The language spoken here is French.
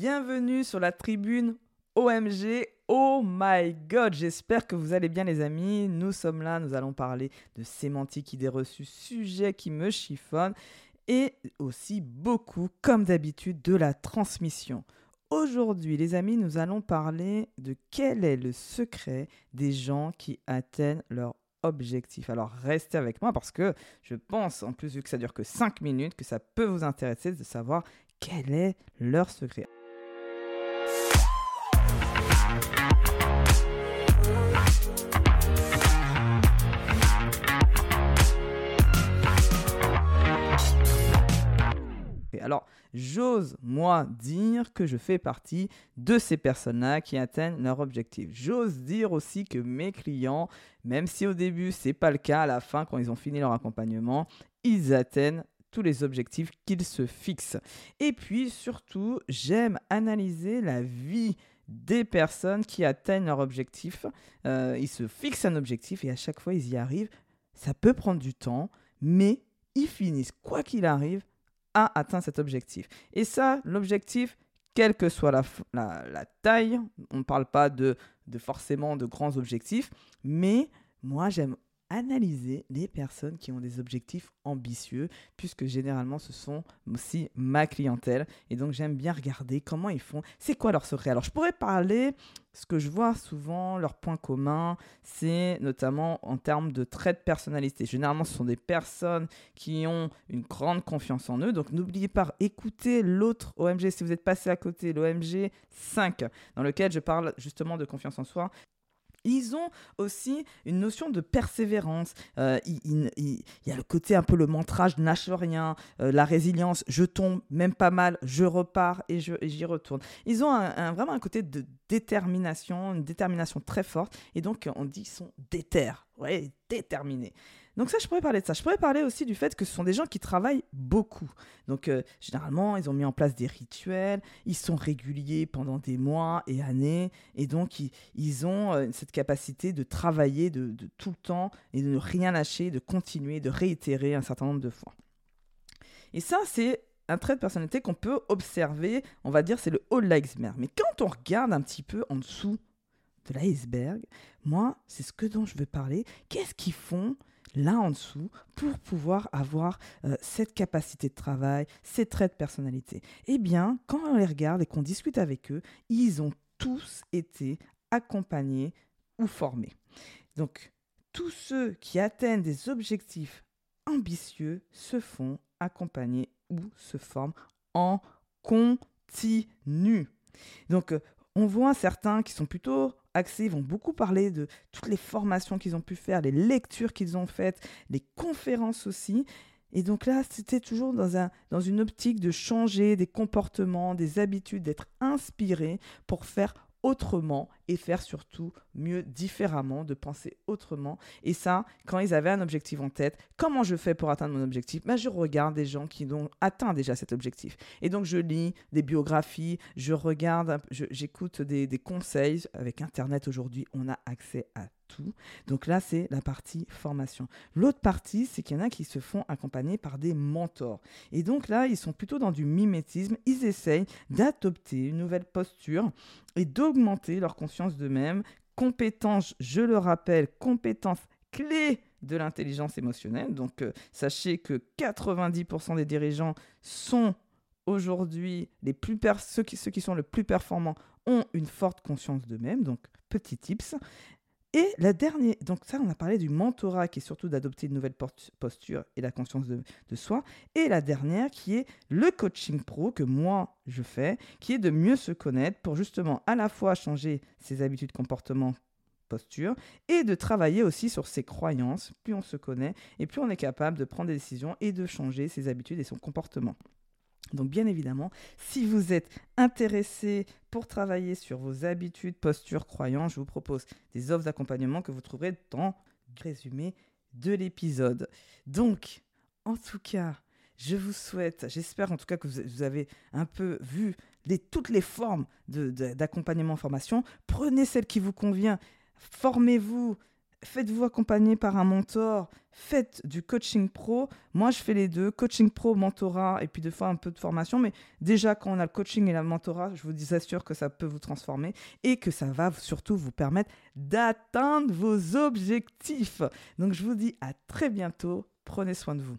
bienvenue sur la tribune OMG. Oh my god, j'espère que vous allez bien les amis. Nous sommes là, nous allons parler de sémantique, idées reçues, sujet qui me chiffonne et aussi beaucoup, comme d'habitude, de la transmission. Aujourd'hui, les amis, nous allons parler de quel est le secret des gens qui atteignent leur objectif. Alors restez avec moi parce que je pense, en plus vu que ça dure que 5 minutes, que ça peut vous intéresser de savoir quel est leur secret. Alors, j'ose, moi, dire que je fais partie de ces personnes-là qui atteignent leur objectif. J'ose dire aussi que mes clients, même si au début, ce n'est pas le cas, à la fin, quand ils ont fini leur accompagnement, ils atteignent tous les objectifs qu'ils se fixent. Et puis, surtout, j'aime analyser la vie des personnes qui atteignent leur objectif. Euh, ils se fixent un objectif et à chaque fois, ils y arrivent. Ça peut prendre du temps, mais ils finissent, quoi qu'il arrive, à atteindre cet objectif. Et ça, l'objectif, quelle que soit la, la, taille, on ne parle pas de, de forcément de grands objectifs, mais moi j'aime analyser les personnes qui ont des objectifs ambitieux, puisque généralement ce sont aussi ma clientèle. Et donc j'aime bien regarder comment ils font, c'est quoi leur secret? Alors je pourrais parler, ce que je vois souvent, leur point commun, c'est notamment en termes de traits de personnalité. Généralement ce sont des personnes qui ont une grande confiance en eux. Donc n'oubliez pas, écoutez l'autre OMG si vous êtes passé à côté, l'OMG 5, dans lequel je parle justement de confiance en soi. Ils ont aussi une notion de persévérance. Euh, il, y a le côté un peu le mantra je rien, euh, la résilience, je tombe même pas mal, je repars et j'y retourne. Ils ont vraiment un côté de détermination, une détermination très forte. Et donc, on dit qu'ils sont déter, ouais, déterminés. Donc ça, je pourrais parler de ça. Je pourrais parler aussi du fait que ce sont des gens qui travaillent beaucoup. Donc euh, généralement, ils ont mis en place des rituels, ils sont réguliers pendant des mois et années, et donc ils, ont euh, cette capacité de travailler de, tout le temps et de ne rien lâcher, de continuer, de réitérer un certain nombre de fois. Et ça, c'est un trait de personnalité qu'on peut observer, on va dire, c'est le haut de l'iceberg. Mais quand on regarde un petit peu en dessous de l'iceberg, moi, c'est ce que dont je veux parler. Qu'est-ce qu'ils font là en dessous pour pouvoir avoir euh, cette capacité de travail, ces traits de personnalité? Eh bien, quand on les regarde et qu'on discute avec eux, ils ont tous été accompagnés ou formés. Donc, tous ceux qui atteignent des objectifs ambitieux se font accompagner ou se forment en continu. Donc, euh, on voit certains qui sont plutôt axés, ils vont beaucoup parler de toutes les formations qu'ils ont pu faire, les lectures qu'ils ont faites, les conférences aussi. Et donc là, c'était toujours dans, un, dans une optique de changer des comportements, des habitudes, d'être inspiré pour faire autrement et faire surtout mieux différemment, de penser autrement. Et ça, quand ils avaient un objectif en tête, comment je fais pour atteindre mon objectif? Ben, Je regarde des gens qui ont atteint déjà cet objectif. Et donc je lis des biographies, je regarde, j'écoute des, des conseils. Avec Internet aujourd'hui, on a accès à tout. Donc là, c'est la partie formation. L'autre partie, c'est qu'il y en a qui se font accompagner par des mentors. Et donc là, ils sont plutôt dans du mimétisme. Ils essayent d'adopter une nouvelle posture et d'augmenter leur conscience d'eux-mêmes. Compétences, je le rappelle, compétences clés de l'intelligence émotionnelle. Donc euh, sachez que 90% des dirigeants sont aujourd'hui les plus ceux qui sont le plus performants ont une forte conscience d'eux-mêmes. Donc petit tips. Et la dernière, donc ça, on a parlé du mentorat qui est surtout d'adopter une nouvelle posture et la conscience de, soi. Et la dernière qui est le coaching pro que moi je fais, qui est de mieux se connaître pour justement à la fois changer ses habitudes, comportements, posture et de travailler aussi sur ses croyances. Plus on se connaît et plus on est capable de prendre des décisions et de changer ses habitudes et son comportement. Donc bien évidemment, si vous êtes intéressé pour travailler sur vos habitudes, postures, croyances, je vous propose des offres d'accompagnement que vous trouverez dans le résumé de l'épisode. Donc, en tout cas, je vous souhaite, j'espère en tout cas que vous avez un peu vu toutes les formes d'accompagnement en formation. Prenez celle qui vous convient, formez-vous, faites-vous accompagner par un mentor, faites du coaching pro. Moi, je fais les deux, coaching pro, mentorat, et puis des fois un peu de formation. Mais déjà, quand on a le coaching et la mentorat, je vous assure que ça peut vous transformer et que ça va surtout vous permettre d'atteindre vos objectifs. Donc, je vous dis à très bientôt. Prenez soin de vous.